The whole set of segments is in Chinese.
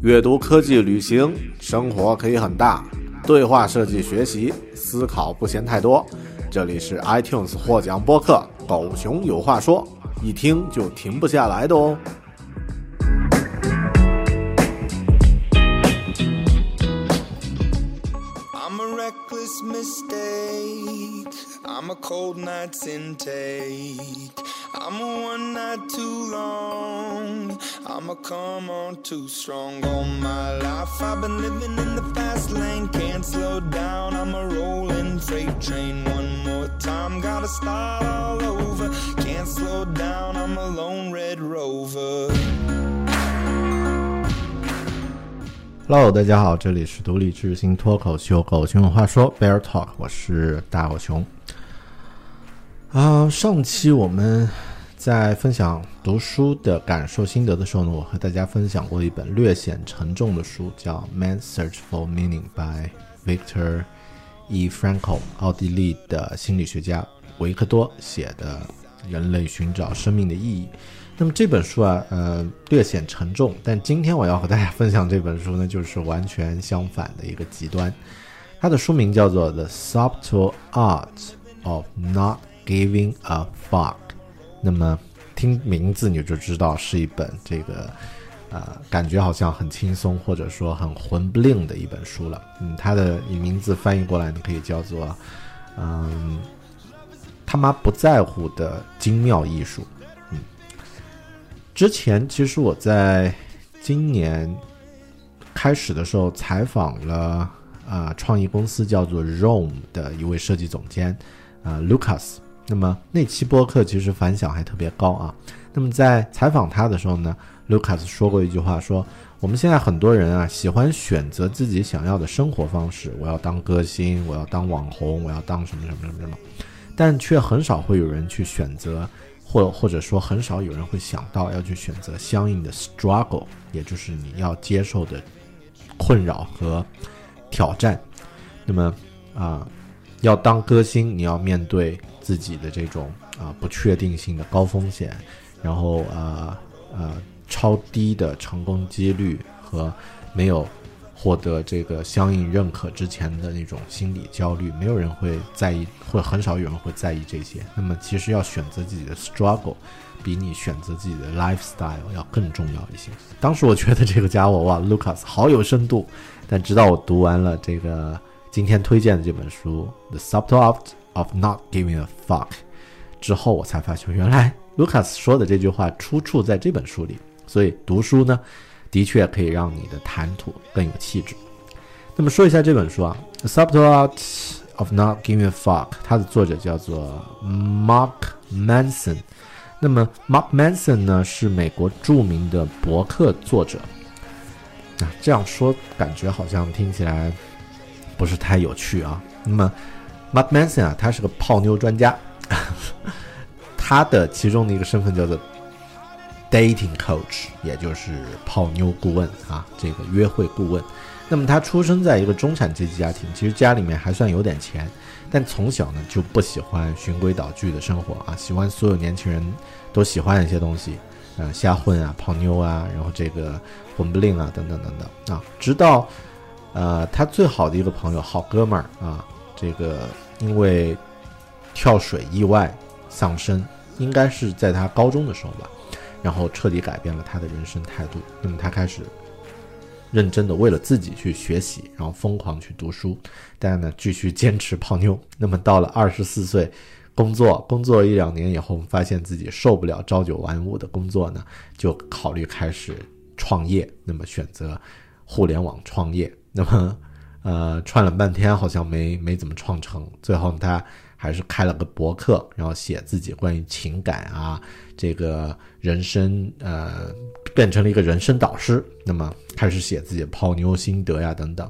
阅读、科技、旅行，生活可以很大。对话设计、学习，思考不嫌太多。这里是 iTunes 获奖播客《狗熊有话说》，一听就停不下来的哦。I'm a reckless mistake. I'm a cold night's intake. I'm a one night too long. I'm a come on too strong. All my life I've been living in the fast lane. Can't slow down. I'm a rolling freight train. One more time, gotta start all over. Can't slow down. I'm a lone red rover. Hello，大家好，这里是独立智行脱口秀《狗熊有话说》Bear Talk，我是大狗熊。啊、上期我们在分享读书的感受心得的时候呢，我和大家分享过一本略显沉重的书，叫《Man's Search for Meaning》by Victor E. Frankl，奥地利的心理学家维克多写的《人类寻找生命的意义》。那么这本书啊，呃，略显沉重，但今天我要和大家分享这本书呢，就是完全相反的一个极端。它的书名叫做《The Subtle Art of Not Giving a Fuck》。那么听名字你就知道是一本这个，呃，感觉好像很轻松或者说很混不吝的一本书了。嗯，它的名字翻译过来你，可以叫做，嗯，他妈不在乎的精妙艺术。嗯之前其实我在今年开始的时候采访了啊、创意公司叫做 Rome 的一位设计总监啊、Lucas。那么那期播客其实反响还特别高啊。那么在采访他的时候呢，Lucas 说过一句话说。我们现在很多人啊，喜欢选择自己想要的生活方式。我要当歌星，我要当网红，我要当什么什么什么什么，但却很少会有人去选择或或者说很少有人会想到要去选择相应的 struggle，也就是你要接受的困扰和挑战。那么啊、要当歌星，你要面对自己的这种啊、不确定性的高风险，然后啊呃超低的成功几率和没有获得这个相应认可之前的那种心理焦虑，没有人会在意，或很少有人会在意这些。那么，其实要选择自己的 struggle，比你选择自己的 lifestyle 要更重要一些。当时我觉得这个家伙哇，Lucas 好有深度，但直到我读完了这个今天推荐的这本书《The Subtle Art of Not Giving a Fuck》之后，我才发现原来 Lucas 说的这句话出处在这本书里。所以读书呢，的确可以让你的谈吐更有气质。那么说一下这本书啊，《The Subtle Art of Not Giving a Fuck》，它的作者叫做 Mark Manson。那么 Mark Manson 呢，是美国著名的博客作者。啊，这样说感觉好像听起来不是太有趣啊。那么 Mark Manson 啊，他是个泡妞专家，他的其中的一个身份叫做 dating coach，也就是泡妞顾问啊，这个约会顾问。那么他出生在一个中产阶级家庭，其实家里面还算有点钱，但从小呢就不喜欢循规蹈矩的生活啊，喜欢所有年轻人都喜欢的一些东西，呃，瞎混啊，泡妞啊，然后这个混不吝啊，等等等等啊，直到呃他最好的一个朋友，好哥们儿啊，这个因为跳水意外丧生，应该是在他高中的时候吧。然后彻底改变了他的人生态度。那么他开始认真的为了自己去学习，然后疯狂去读书，但呢继续坚持泡妞。那么到了二十四岁，工作工作一两年以后，发现自己受不了朝九晚五的工作呢，就考虑开始创业。那么选择互联网创业，那么呃串了半天好像没没怎么创成，最后他还是开了个博客，然后写自己关于情感啊这个人生呃。变成了一个人生导师，那么开始写自己泡妞心得呀等等，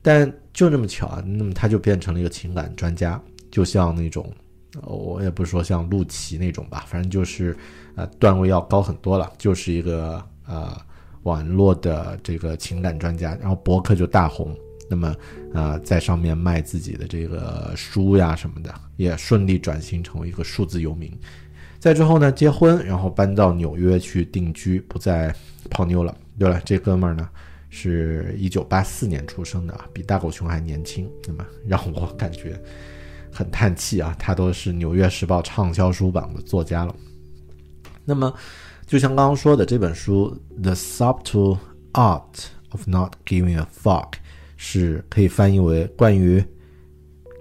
但就这么巧啊，那么他就变成了一个情感专家，就像那种，我也不是说像陆琪那种吧，反正就是呃段位要高很多了，就是一个呃网络的这个情感专家，然后博客就大红，那么呃在上面卖自己的这个书呀什么的，也顺利转型成为一个数字游民。再之后呢，结婚，然后搬到纽约去定居，不再泡妞了。对了，这哥们儿呢，是一九八四年出生的啊，比大狗熊还年轻。那么让我感觉很叹气啊，他都是《纽约时报》畅销书榜的作家了。那么，就像刚刚说的，这本书《The Subtle Art of Not Giving a Fuck》是可以翻译为关于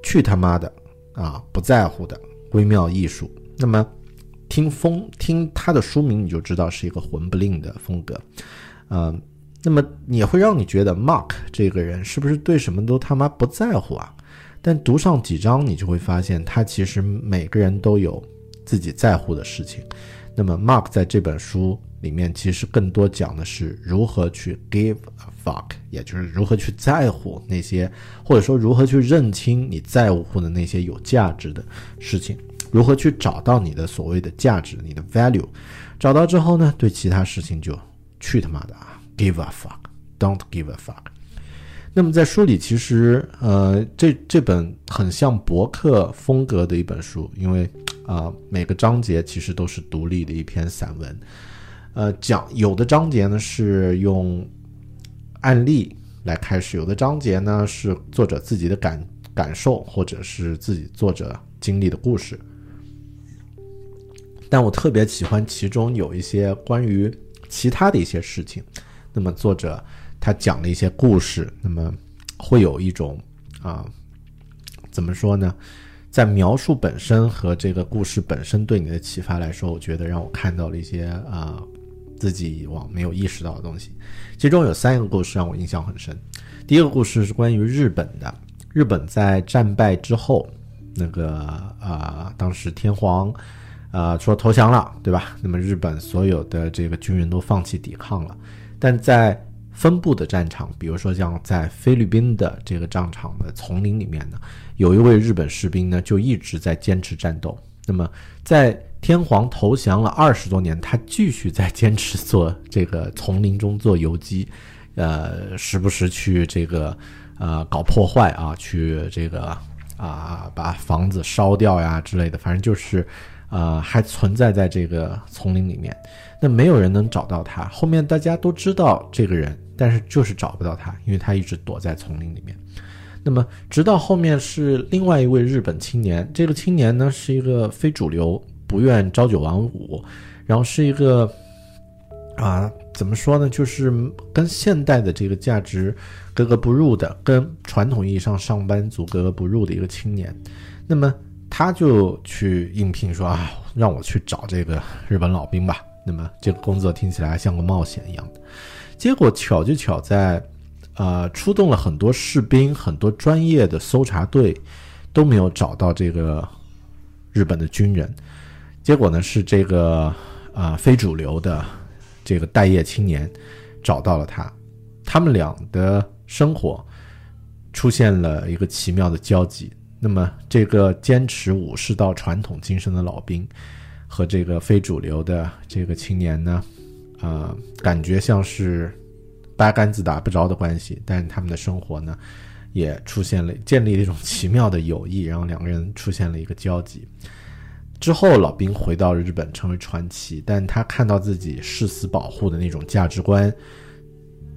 去他妈的啊不在乎的微妙艺术。那么。听风听他的书名，你就知道是一个混不吝的风格，嗯，那么也会让你觉得 Mark 这个人是不是对什么都他妈不在乎啊？但读上几章，你就会发现他其实每个人都有自己在乎的事情。那么 Mark 在这本书里面，其实更多讲的是如何去 give a fuck，也就是如何去在乎那些，或者说如何去认清你在乎的那些有价值的事情。如何去找到你的所谓的价值，你的 value？找到之后呢，对其他事情就去他妈的啊，give a fuck，don't give a fuck。那么在书里，其实呃，这这本很像博客风格的一本书，因为啊，每个章节其实都是独立的一篇散文，呃，讲有的章节呢是用案例来开始，有的章节呢是作者自己的感感受，或者是自己作者经历的故事。但我特别喜欢其中有一些关于其他的一些事情，那么作者他讲了一些故事，那么会有一种啊，怎么说呢，在描述本身和这个故事本身对你的启发来说，我觉得让我看到了一些啊自己往没有意识到的东西。其中有三个故事让我印象很深。第一个故事是关于日本的，日本在战败之后，那个啊，当时天皇。啊，说投降了，对吧？那么日本所有的这个军人都放弃抵抗了，但在分布的战场，比如说像在菲律宾的这个战场的丛林里面呢，有一位日本士兵呢就一直在坚持战斗。那么在天皇投降了二十多年，他继续在坚持做这个丛林中做游击，呃，时不时去这个呃搞破坏啊，去这个啊把房子烧掉呀之类的，反正就是。啊，还存在在这个丛林里面，那没有人能找到他。后面大家都知道这个人，但是就是找不到他，因为他一直躲在丛林里面。那么，直到后面是另外一位日本青年，这个青年呢是一个非主流，不愿朝九晚五，然后是一个啊，怎么说呢，就是跟现代的这个价值格格不入的，跟传统意义上上班族格格不入的一个青年。那么。他就去应聘说啊，让我去找这个日本老兵吧。那么这个工作听起来像个冒险一样的，结果巧就巧在，呃，出动了很多士兵，很多专业的搜查队都没有找到这个日本的军人。结果呢是这个啊非主流的这个待业青年找到了他，他们俩的生活出现了一个奇妙的交集。那么，这个坚持武士道传统精神的老兵，和这个非主流的这个青年呢，呃，感觉像是八竿子打不着的关系。但是他们的生活呢，也出现了建立了一种奇妙的友谊，然后两个人出现了一个交集。之后，老兵回到日本成为传奇，但他看到自己誓死保护的那种价值观，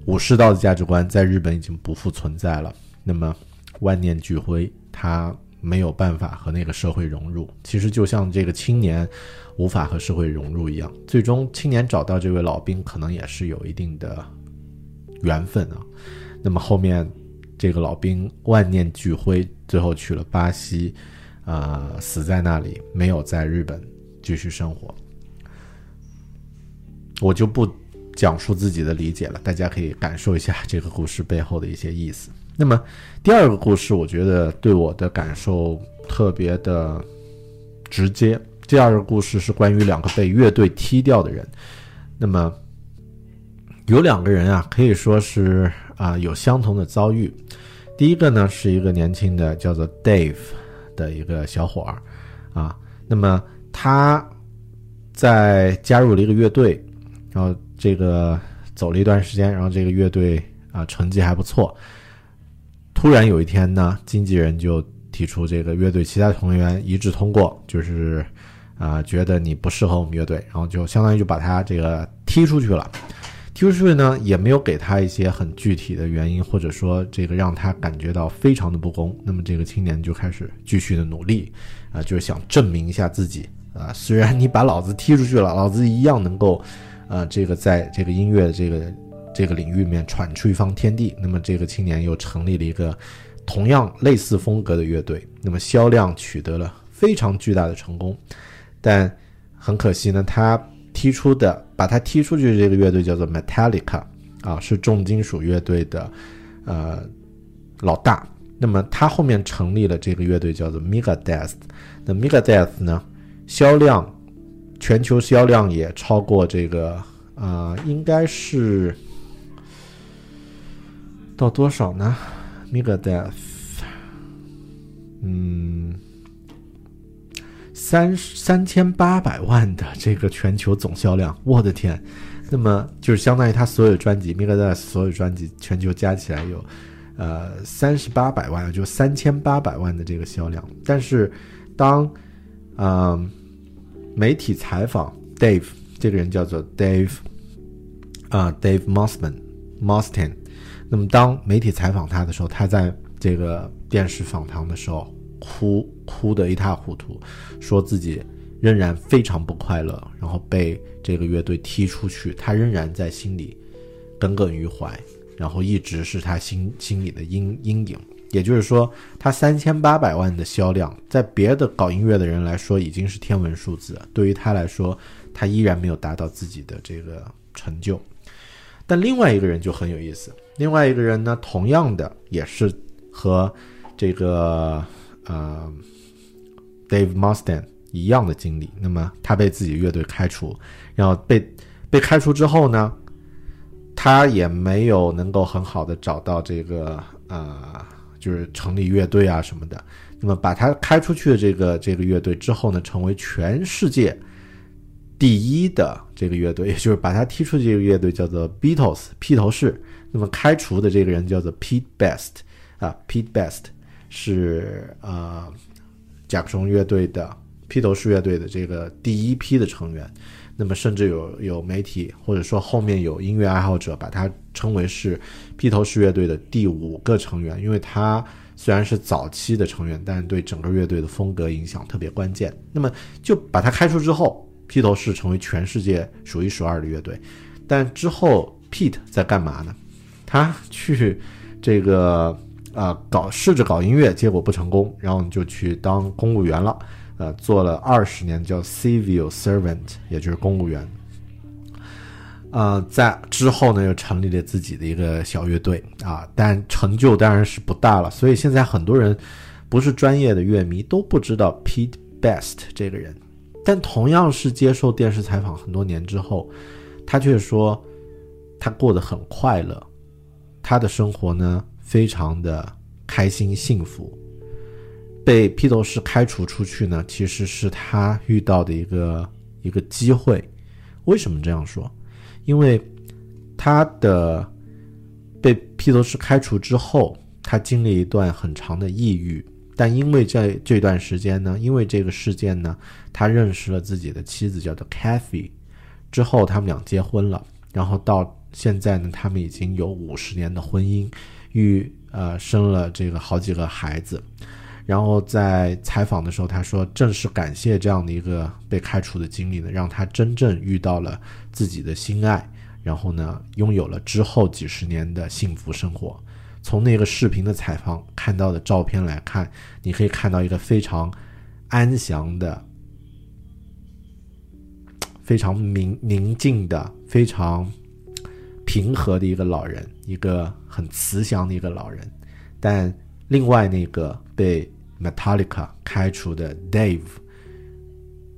武士道的价值观，在日本已经不复存在了。那么，万念俱灰。他没有办法和那个社会融入，其实就像这个青年无法和社会融入一样。最终，青年找到这位老兵，可能也是有一定的缘分啊。那么后面这个老兵万念俱灰，最后去了巴西，啊、死在那里，没有在日本继续生活。我就不讲述自己的理解了，大家可以感受一下这个故事背后的一些意思。那么第二个故事，我觉得对我的感受特别的直接。第二个故事是关于两个被乐队踢掉的人。那么有两个人啊，可以说是啊、有相同的遭遇。第一个呢是一个年轻的叫做 Dave 的一个小伙儿啊，那么他在加入了一个乐队，然后这个走了一段时间，然后这个乐队啊、成绩还不错。突然有一天呢，经纪人就提出这个乐队其他成员一致通过，就是啊、觉得你不适合我们乐队，然后就相当于就把他这个踢出去了。踢出去呢，也没有给他一些很具体的原因，或者说这个让他感觉到非常的不公。那么这个青年就开始继续的努力，啊、就是想证明一下自己啊、虽然你把老子踢出去了，老子一样能够，呃，这个在这个音乐这个这个领域里面闯出一方天地。那么这个青年又成立了一个同样类似风格的乐队，那么销量取得了非常巨大的成功，但很可惜呢，他踢出的把他踢出去的这个乐队叫做 Metallica 啊，是重金属乐队的呃老大。那么他后面成立了这个乐队叫做 Megadeth，那 Megadeth 呢，销量全球销量也超过这个呃，应该是到多少呢？Megadeth，嗯，三三千八百万的这个全球总销量，我的天！那么就是相当于他所有专辑，Megadeth 所有专辑全球加起来有呃三十八百万，就三千八百万的这个销量。但是当嗯、媒体采访 Dave 这个人叫做 Dave 啊、Dave Mossman Mosten 那么当媒体采访他的时候，他在这个电视访谈的时候哭哭得一塌糊涂，说自己仍然非常不快乐，然后被这个乐队踢出去，他仍然在心里耿耿于怀，然后一直是他心心里的阴阴影。也就是说，他三千八百万的销量，在别的搞音乐的人来说已经是天文数字，对于他来说，他依然没有达到自己的这个成就。但另外一个人就很有意思，另外一个人呢，同样的也是和这个呃 Dave Mustaine 一样的经历。那么他被自己乐队开除，然后被被开除之后呢，他也没有能够很好的找到这个呃，就是成立乐队啊什么的。那么把他开出去的这个这个乐队之后呢，成为全世界第一的这个乐队，也就是把他踢出去这个乐队叫做 Beatles 披头士。那么开除的这个人叫做 Pete Best 啊，Pete Best 是呃甲壳虫乐队的披头士乐队的这个第一批的成员。那么甚至有有媒体或者说后面有音乐爱好者把他称为是披头士乐队的第五个成员，因为他虽然是早期的成员，但是对整个乐队的风格影响特别关键。那么就把他开除之后，披头士成为全世界数一数二的乐队。但之后 Pete 在干嘛呢？他去这个啊、搞试着搞音乐，结果不成功，然后就去当公务员了。呃，做了二十年叫 civil servant，也就是公务员。呃，在之后呢，又成立了自己的一个小乐队啊，但成就当然是不大了。所以现在很多人不是专业的乐迷都不知道 Pete Best 这个人，但同样是接受电视采访很多年之后，他却说他过得很快乐，他的生活呢非常的开心幸福。被披头士开除出去呢，其实是他遇到的一个一个机会。为什么这样说？因为他的被披头士开除之后，他经历一段很长的抑郁。但因为这这段时间呢，因为这个事件呢，他认识了自己的妻子，叫做 Kathy。之后他们俩结婚了，然后到现在呢，他们已经有五十年的婚姻，育呃生了这个好几个孩子。然后在采访的时候，他说：“正是感谢这样的一个被开除的经历呢，让他真正遇到了自己的心爱，然后呢，拥有了之后几十年的幸福生活。从那个视频的采访看到的照片来看，你可以看到一个非常安详的、非常宁宁静的、非常平和的一个老人，一个很慈祥的一个老人。但另外那个被 Metallica 开除的 Dave，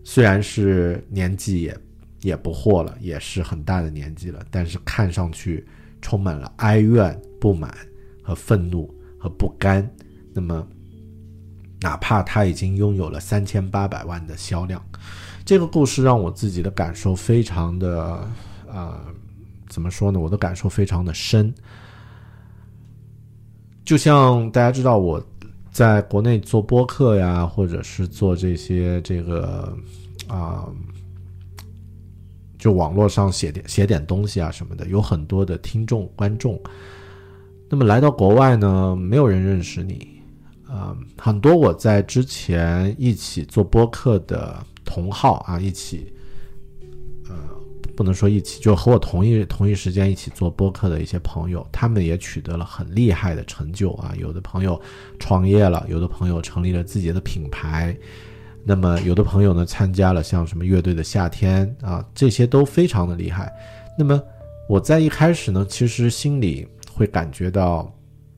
虽然是年纪也也不惑了，也是很大的年纪了，但是看上去充满了哀怨、不满。和愤怒和不甘，那么，哪怕他已经拥有了三千八百万的销量，这个故事让我自己的感受非常的，呃，怎么说呢？我的感受非常的深。就像大家知道，我在国内做播客呀，或者是做这些这个啊，就网络上写点写点东西啊什么的，有很多的听众观众。那么来到国外呢，没有人认识你，啊，很多我在之前一起做播客的同好啊，一起，不能说一起，就和我同一同一时间一起做播客的一些朋友，他们也取得了很厉害的成就啊，有的朋友创业了，有的朋友成立了自己的品牌，那么有的朋友呢参加了像什么乐队的夏天啊，这些都非常的厉害。那么我在一开始呢，其实心里。会感觉到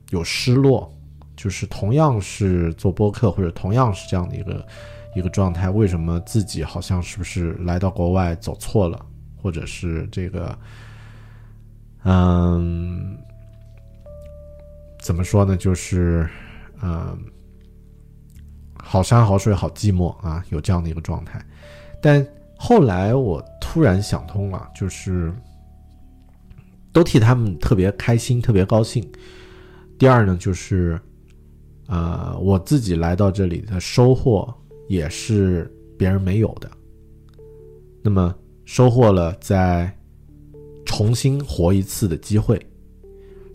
有失落，就是同样是做播客或者同样是这样的一个一个状态，为什么自己好像是不是来到国外走错了，或者是这个，嗯，怎么说呢？就是嗯，好山好水好寂寞啊，有这样的一个状态。但后来我突然想通了，就是。都替他们特别开心，特别高兴。第二呢，就是，呃，我自己来到这里的收获也是别人没有的。那么，收获了在重新活一次的机会，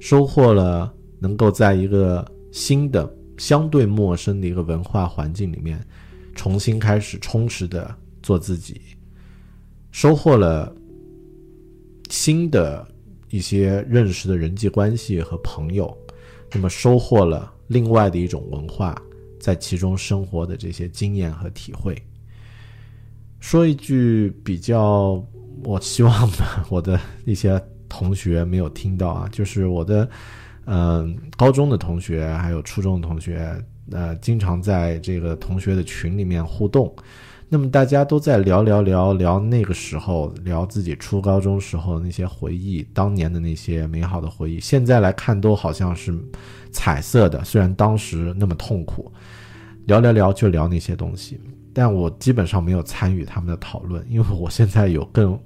收获了能够在一个新的、相对陌生的一个文化环境里面重新开始充实的做自己，收获了新的。一些认识的人际关系和朋友，那么收获了另外的一种文化，在其中生活的这些经验和体会。说一句比较，我希望我的一些同学没有听到啊，就是我的，嗯，高中的同学还有初中的同学，呃，经常在这个同学的群里面互动。那么大家都在聊聊聊聊那个时候，聊自己初高中时候那些回忆，当年的那些美好的回忆。现在来看都好像是彩色的，虽然当时那么痛苦。聊聊聊就聊那些东西，但我基本上没有参与他们的讨论，因为我现在有更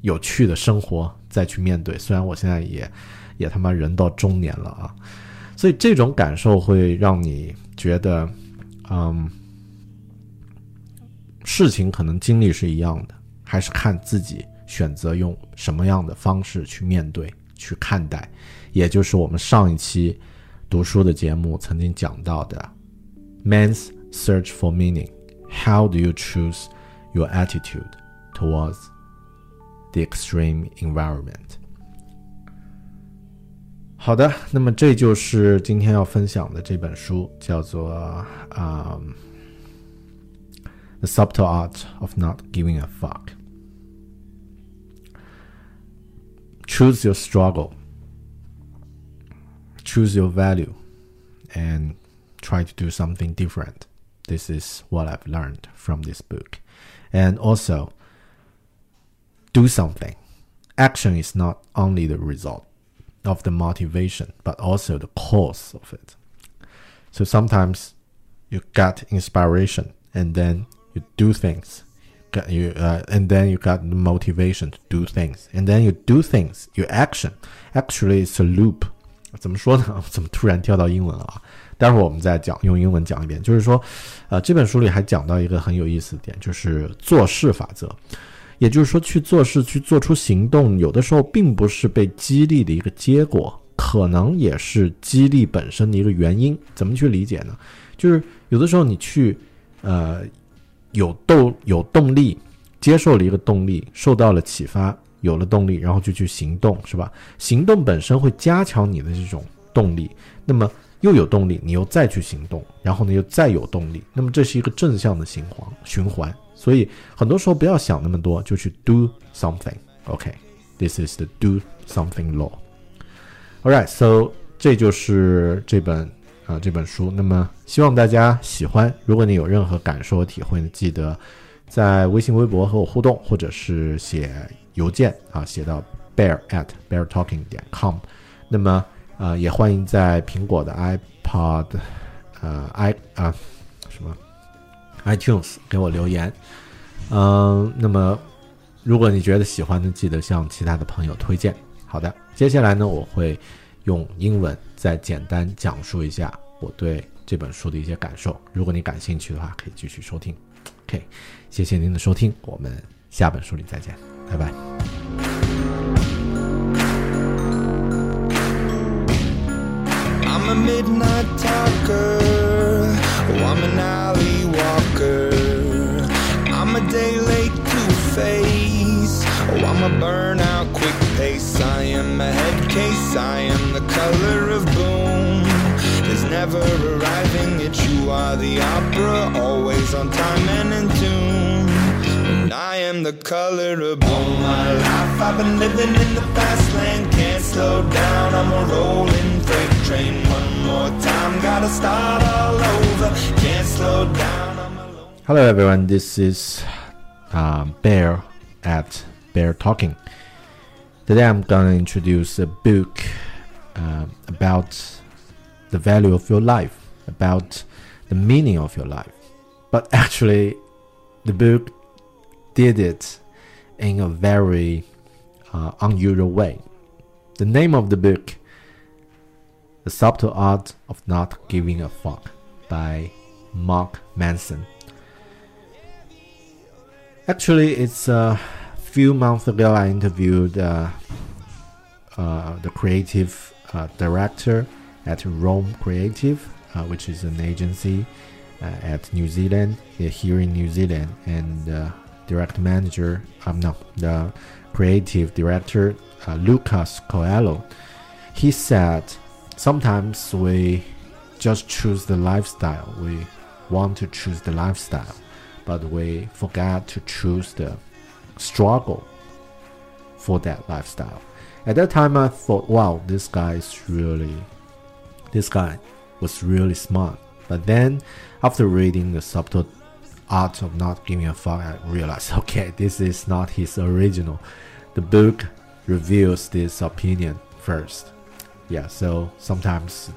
有趣的生活再去面对。虽然我现在也也他妈人到中年了啊，所以这种感受会让你觉得，嗯。事情可能经历是一样的，还是看自己选择用什么样的方式去面对、去看待，也就是我们上一期读书的节目曾经讲到的 “Man's Search for Meaning”。How do you choose your attitude towards the extreme environment？好的，那么这就是今天要分享的这本书，叫做啊。The subtle art of not giving a fuck. Choose your struggle. Choose your value and try to do something different. This is what I've learned from this book. And also, do something. Action is not only the result of the motivation, but also the cause of it. So sometimes you get inspiration and then you do things you uh, and then you got the motivation to do things and then you do things you action actually it's a loop 怎么说呢？怎么突然跳到英文了啊？ 待会儿我们再讲，用英文讲一遍。就是说，呃，这本书里还讲到一个很有意思的点，就是做事法则。也就是说，去做事，去做出行动，有的时候并不是被激励的一个结果，可能也是激励本身的一个原因。怎么去理解呢？就是有的时候你去，呃。有动有动力，接受了一个动力，受到了启发，有了动力，然后就去行动，是吧？行动本身会加强你的这种动力，那么又有动力，你又再去行动，然后呢又再有动力，那么这是一个正向的循环循环。所以很多时候不要想那么多，就去 do something。OK，this is the do something law。All right, so 这就是这本啊、这本书。那么希望大家喜欢。如果你有任何感受和体会呢，记得在微信、微博和我互动，或者是写邮件啊，写到 bear at bear talking 点 com。那么呃，也欢迎在苹果的 iPod 呃 i 啊、什么 iTunes 给我留言。嗯、那么如果你觉得喜欢的，记得向其他的朋友推荐。好的，接下来呢，我会用英文再简单讲述一下我对这本书的一些感受。如果你感兴趣的话，可以继续收听。OK，谢谢您的收听，我们下本书里再见，拜拜。Midnight talker. Oh, I'm an alley walker. I'm a day late to face. Oh, I'm a burnout quick pace. I am a head case. I am the color of boom. There's never arriving at you are the opera, always on time and in the color of. All my life I've been living in the fast lane, can't slow down. I'm a rolling freight train. One more time, gotta start all over. Can't slow down. I'm alone. Hello everyone, this is um, Bear at Bear Talking. Today I'm gonna introduce a book um, about the value of your life, about the meaning of your life. But actually, the book did it in a very uh, unusual way. The name of the book, The Subtle Art of Not Giving a Fuck, by Mark Manson. Actually, it's a few months ago I interviewed uh, uh, the creative uh, director at Rome Creative, uh, which is an agency uh, at New Zealand, here in New Zealand, and direct manager, um, no, the creative director, uh, Lucas Coelho. He said, sometimes we just choose the lifestyle. We want to choose the lifestyle, but we forget to choose the struggle for that lifestyle. At that time, I thought, wow, this guy is really, this guy was really smart. But then, after reading the subtle art of not giving a fuck, I realized, okay, this is not his original. The book reveals this opinion first. Yeah, so sometimes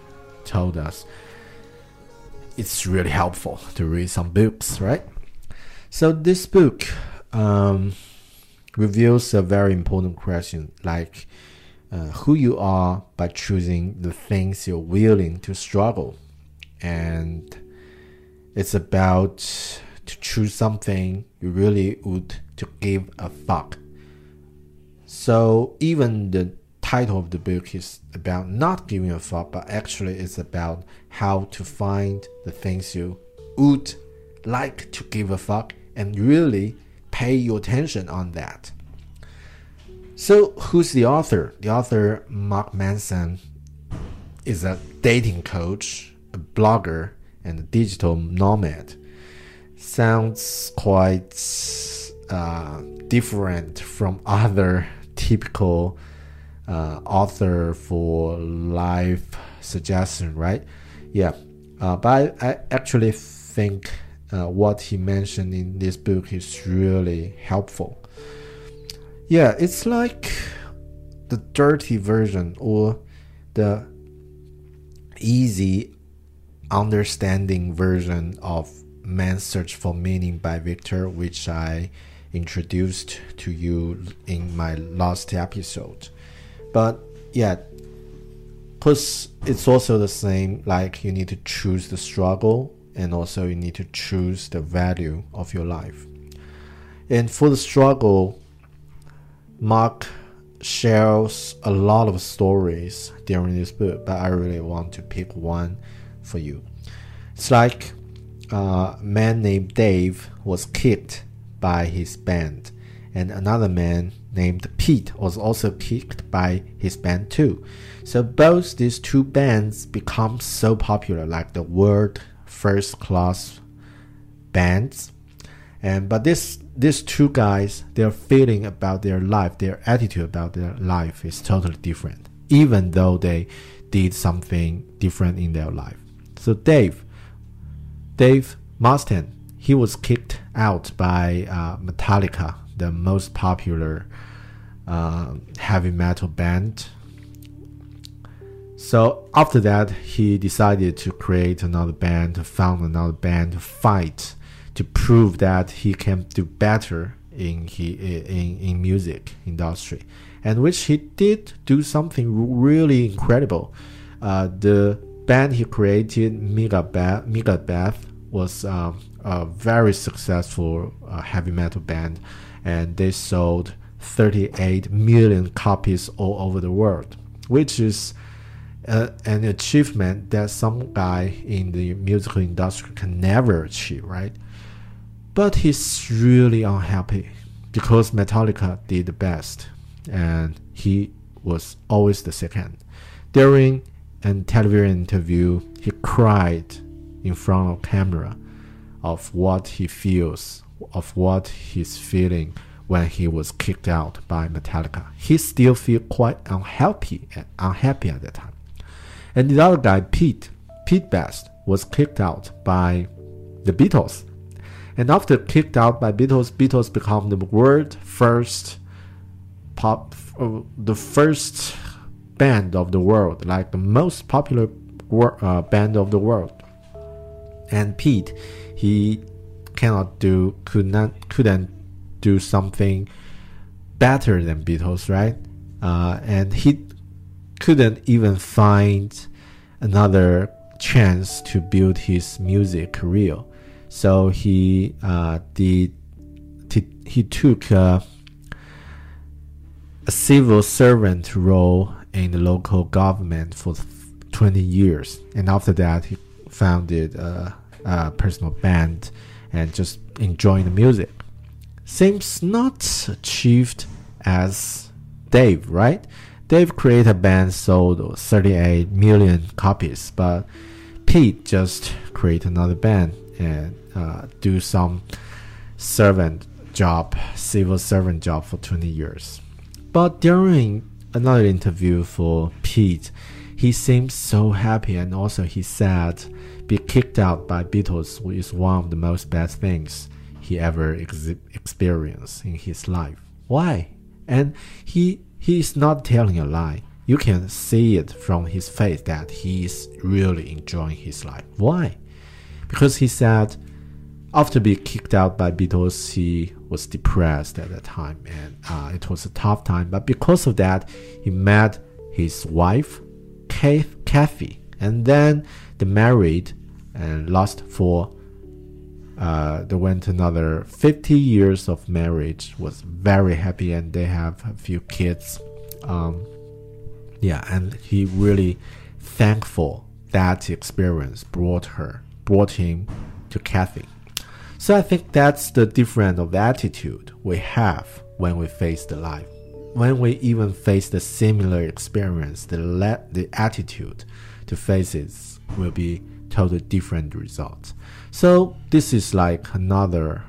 told us it's really helpful to read some books, right? So this book um, reveals a very important question, like uh, who you are by choosing the things you're willing to struggle, and it's about to choose something you really would to give a fuck. So even the title of the book is about not giving a fuck, but actually it's about how to find the things you would like to give a fuck and really pay your attention on that. So who's the author? The author Mark Manson is a dating coach, a blogger, and a digital nomad. Sounds quite uh, different from other typical uh, author for life suggestion, right? Yeah, uh, but I, I actually think uh, what he mentioned in this book is really helpful. Yeah, it's like the dirty version or the easy understanding version of Man's Search for Meaning by Victor, which I introduced to you in my last episode. But yeah, because it's also the same, like you need to choose the struggle and also you need to choose the value of your life. And for the struggle, Mark shares a lot of stories during this book, but I really want to pick one for you. It's like a man named Dave was kicked by his band, and another man named Pete was also kicked by his band too. So both these two bands become so popular, like the world first class bands. And but this these two guys, their feeling about their life, their attitude about their life is totally different, even though they did something different in their life. So Dave, Dave Mustaine, he was kicked out by uh, Metallica, the most popular uh, heavy metal band. So after that, he decided to create another band, found another band fight, to prove that he can do better in he in in music industry, and which he did do something really incredible. Uh, the band he created, Megadeth was um, a very successful uh, heavy metal band, and they sold 38 million copies all over the world, which is uh, an achievement that some guy in the musical industry can never achieve, right? But he's really unhappy because Metallica did the best, and he was always the second. During a television interview, he cried in front of camera of what he feels, of what he's feeling when he was kicked out by Metallica. He still feel quite unhappy and unhappy at that time. And the other guy, Pete, Pete Best, was kicked out by the Beatles. And after kicked out by Beatles, Beatles become the world first pop, uh, the first band of the world, like the most popular uh, band of the world. And Pete, he cannot do, could not, couldn't do something better than Beatles, right? Uh, and he couldn't even find another chance to build his music career. So he uh, did. He took uh, a civil servant role in the local government for 20 years, and after that he founded a, a personal band and just enjoying the music. Seems not achieved as Dave, right? Dave created a band sold 38 million copies, but Pete just create another band and uh, do some servant job, civil servant job for 20 years. But during another interview for Pete, he seems so happy and also he said be kicked out by Beatles is one of the most bad things he ever ex experienced in his life. Why? And he he is not telling a lie. You can see it from his face that he is really enjoying his life. Why? Because he said after being kicked out by Beatles, he was depressed at that time, and uh, it was a tough time. But because of that, he met his wife, Kate, Kathy, and then they married and lost for uh, they went another 50 years of marriage was very happy and they have a few kids. Um, yeah and he really thankful that experience brought her brought him to kathy so i think that's the difference of attitude we have when we face the life. When we even face the similar experience the, le- the attitude to face it will be totally different results so this is like another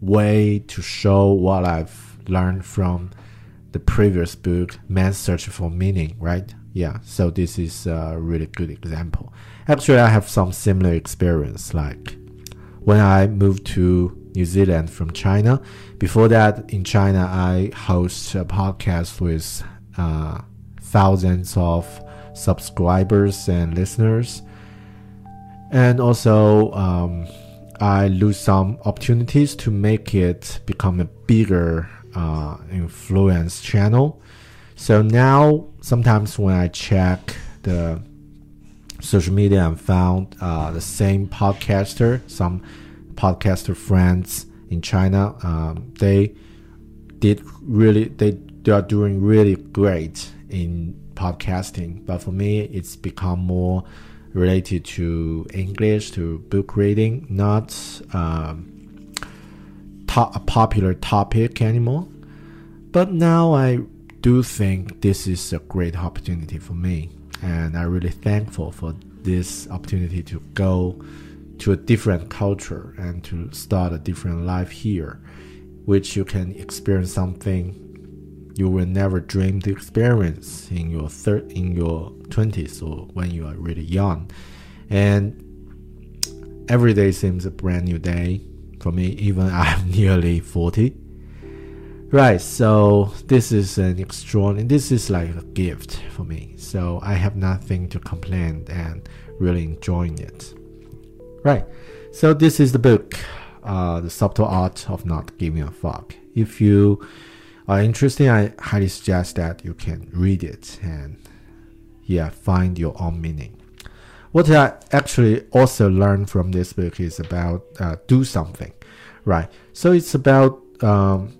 way to show what I've learned from the previous book, Man's Search for Meaning, right? Yeah, so this is a really good example. Actually, I have some similar experience. Like when I moved to New Zealand from China, before that in China, I host a podcast with uh, thousands of subscribers and listeners and also um, I lose some opportunities to make it become a bigger uh, influence channel. So now sometimes when I check the social media and found uh, the same podcaster, some podcaster friends in China, um, they did really they they are doing really great in podcasting. But for me, it's become more related to English, to book reading, not um, to- a popular topic anymore. but now I do think this is a great opportunity for me, and I'm really thankful for this opportunity to go to a different culture and to start a different life here, which you can experience something you will never dream to experience in your third in your 20s or when you are really young. And every day seems a brand new day for me even i'm nearly 40 right so this is an extraordinary this is like a gift for me. So i have nothing to complain and really enjoying it. Right so this is the book uh, the subtle art of not giving a fuck. If you are interested i highly suggest that you can read it and yeah find your own meaning. What i actually also learned from this book is about uh, do something right? So it's about um,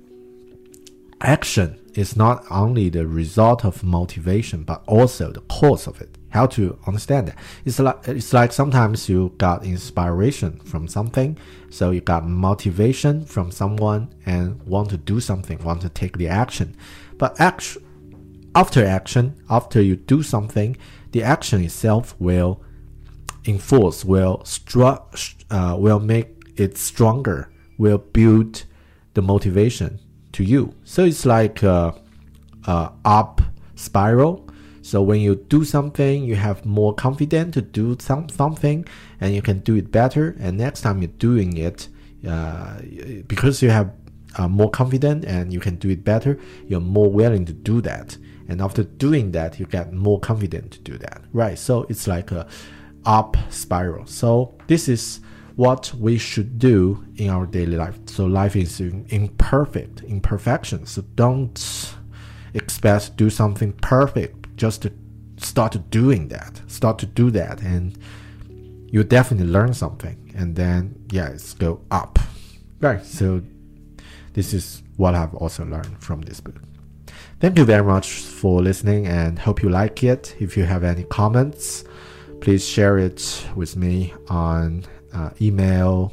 action is not only the result of motivation but also the cause of it how to understand that it's like it's like sometimes you got inspiration from something so you got motivation from someone and want to do something want to take the action but action after action after you do something the action itself will enforce will stru- uh, will make it stronger will build the motivation to you. So it's like a, a up spiral. So when you do something, you have more confidence to do some, something, and you can do it better. And next time you're doing it, uh, because you have uh, more confidence and you can do it better, you're more willing to do that. And after doing that, you get more confident to do that, right? So it's like a up spiral. So this is what we should do in our daily life. So life is imperfect, imperfection. So don't expect to do something perfect. Just to start doing that. Start to do that, and you definitely learn something. And then yeah, it's go up. Right. So this is what I've also learned from this book. Thank you very much for listening and hope you like it. If you have any comments, please share it with me on uh, email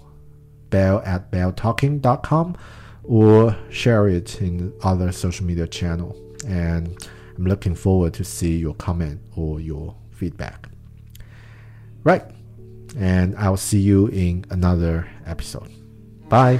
bell at belltalking.com or share it in other social media channel. And I'm looking forward to see your comment or your feedback. Right. And I'll see you in another episode. Bye.